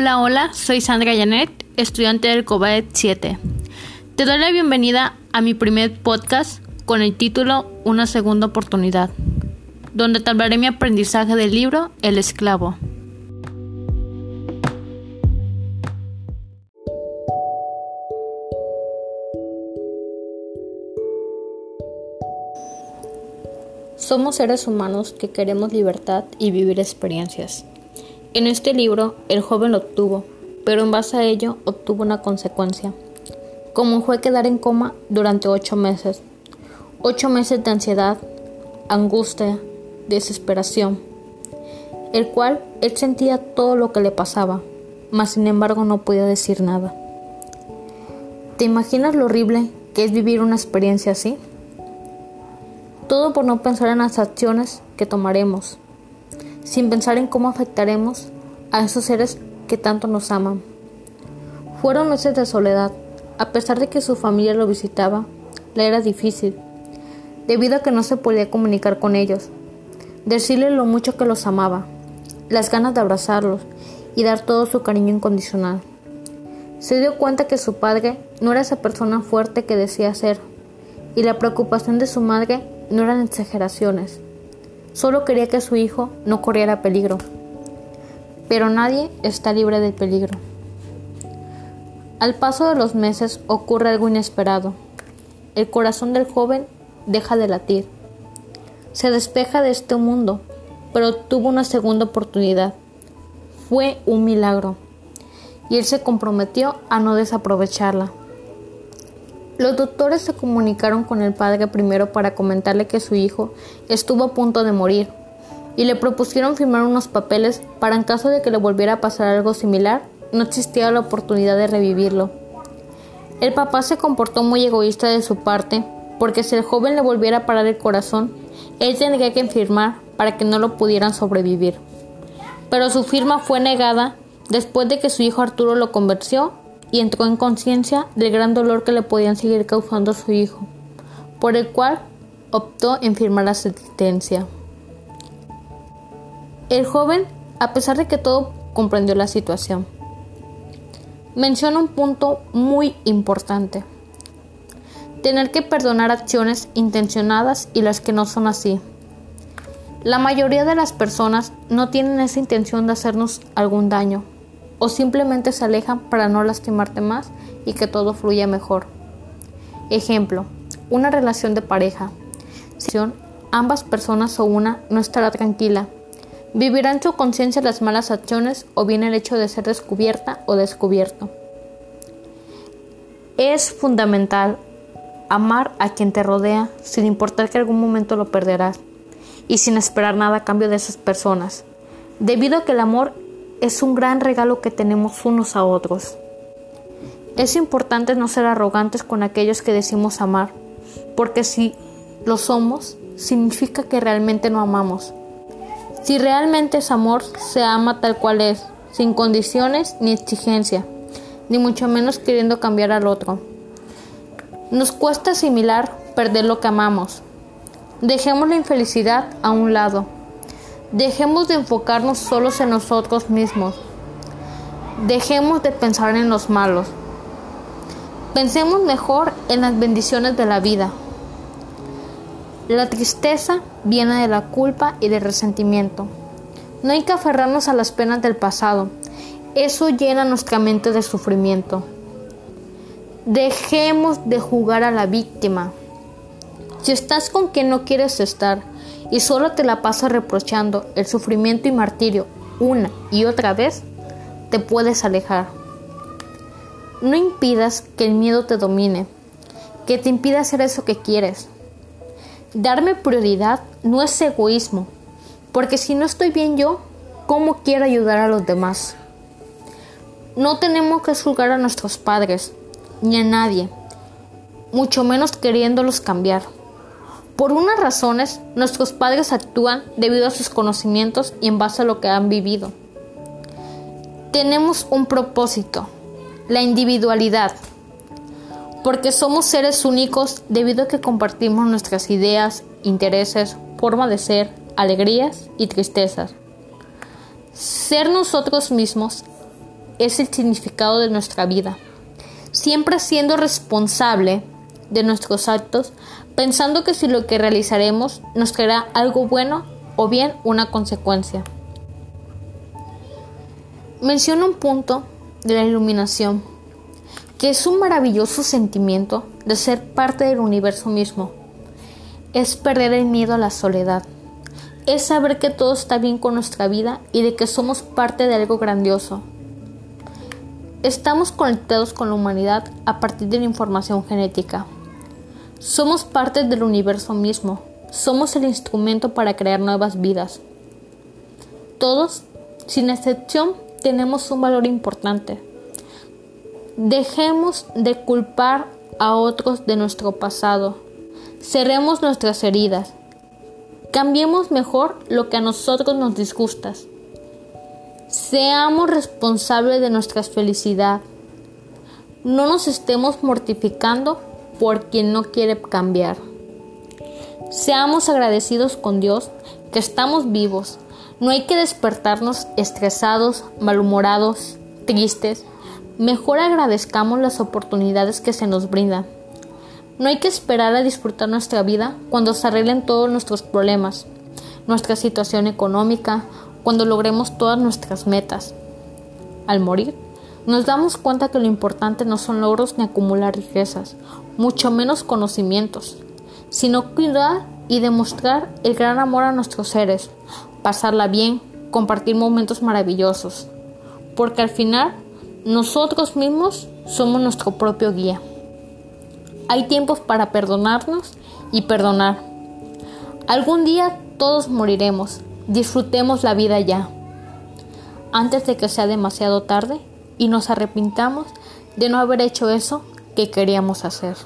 Hola, hola, soy Sandra Janet, estudiante del COBAET 7. Te doy la bienvenida a mi primer podcast con el título Una segunda oportunidad, donde te hablaré mi aprendizaje del libro El esclavo. Somos seres humanos que queremos libertad y vivir experiencias. En este libro, el joven lo obtuvo, pero en base a ello obtuvo una consecuencia, como fue quedar en coma durante ocho meses. Ocho meses de ansiedad, angustia, desesperación, el cual él sentía todo lo que le pasaba, mas sin embargo no podía decir nada. ¿Te imaginas lo horrible que es vivir una experiencia así? Todo por no pensar en las acciones que tomaremos sin pensar en cómo afectaremos a esos seres que tanto nos aman. Fueron meses de soledad, a pesar de que su familia lo visitaba, le era difícil, debido a que no se podía comunicar con ellos, decirle lo mucho que los amaba, las ganas de abrazarlos y dar todo su cariño incondicional. Se dio cuenta que su padre no era esa persona fuerte que decía ser, y la preocupación de su madre no eran exageraciones. Solo quería que su hijo no corriera peligro. Pero nadie está libre del peligro. Al paso de los meses ocurre algo inesperado. El corazón del joven deja de latir. Se despeja de este mundo, pero tuvo una segunda oportunidad. Fue un milagro. Y él se comprometió a no desaprovecharla. Los doctores se comunicaron con el padre primero para comentarle que su hijo estuvo a punto de morir y le propusieron firmar unos papeles para en caso de que le volviera a pasar algo similar, no existía la oportunidad de revivirlo. El papá se comportó muy egoísta de su parte, porque si el joven le volviera a parar el corazón, él tendría que firmar para que no lo pudieran sobrevivir. Pero su firma fue negada después de que su hijo Arturo lo convenció y entró en conciencia del gran dolor que le podían seguir causando a su hijo, por el cual optó en firmar la sentencia. El joven, a pesar de que todo comprendió la situación, menciona un punto muy importante. Tener que perdonar acciones intencionadas y las que no son así. La mayoría de las personas no tienen esa intención de hacernos algún daño, o simplemente se alejan para no lastimarte más y que todo fluya mejor. Ejemplo, una relación de pareja. Si ambas personas o una no estará tranquila. Vivirá en su conciencia las malas acciones o bien el hecho de ser descubierta o descubierto. Es fundamental amar a quien te rodea sin importar que algún momento lo perderás y sin esperar nada a cambio de esas personas, debido a que el amor es un gran regalo que tenemos unos a otros. Es importante no ser arrogantes con aquellos que decimos amar, porque si lo somos, significa que realmente no amamos. Si realmente es amor, se ama tal cual es, sin condiciones ni exigencia, ni mucho menos queriendo cambiar al otro. Nos cuesta asimilar perder lo que amamos. Dejemos la infelicidad a un lado Dejemos de enfocarnos solos en nosotros mismos. Dejemos de pensar en los malos. Pensemos mejor en las bendiciones de la vida. La tristeza viene de la culpa y del resentimiento. No hay que aferrarnos a las penas del pasado. Eso llena nuestra mente de sufrimiento. Dejemos de jugar a la víctima. Si estás con quien no quieres estar, y solo te la pasas reprochando el sufrimiento y martirio una y otra vez, te puedes alejar. No impidas que el miedo te domine, que te impida hacer eso que quieres. Darme prioridad no es egoísmo, porque si no estoy bien yo, ¿cómo quiero ayudar a los demás? No tenemos que juzgar a nuestros padres, ni a nadie, mucho menos queriéndolos cambiar. Por unas razones, nuestros padres actúan debido a sus conocimientos y en base a lo que han vivido. Tenemos un propósito, la individualidad, porque somos seres únicos debido a que compartimos nuestras ideas, intereses, forma de ser, alegrías y tristezas. Ser nosotros mismos es el significado de nuestra vida, siempre siendo responsable de nuestros actos, pensando que si lo que realizaremos nos traerá algo bueno o bien una consecuencia. Menciona un punto de la iluminación, que es un maravilloso sentimiento de ser parte del universo mismo. Es perder el miedo a la soledad. Es saber que todo está bien con nuestra vida y de que somos parte de algo grandioso. Estamos conectados con la humanidad a partir de la información genética. Somos parte del universo mismo. Somos el instrumento para crear nuevas vidas. Todos, sin excepción, tenemos un valor importante. Dejemos de culpar a otros de nuestro pasado. Cerremos nuestras heridas. Cambiemos mejor lo que a nosotros nos disgusta. Seamos responsables de nuestra felicidad. No nos estemos mortificando por quien no quiere cambiar. Seamos agradecidos con Dios que estamos vivos. No hay que despertarnos estresados, malhumorados, tristes. Mejor agradezcamos las oportunidades que se nos brindan. No hay que esperar a disfrutar nuestra vida cuando se arreglen todos nuestros problemas, nuestra situación económica, cuando logremos todas nuestras metas. Al morir, nos damos cuenta que lo importante no son logros ni acumular riquezas, mucho menos conocimientos, sino cuidar y demostrar el gran amor a nuestros seres, pasarla bien, compartir momentos maravillosos, porque al final nosotros mismos somos nuestro propio guía. Hay tiempos para perdonarnos y perdonar. Algún día todos moriremos, disfrutemos la vida ya, antes de que sea demasiado tarde y nos arrepintamos de no haber hecho eso que queríamos hacer.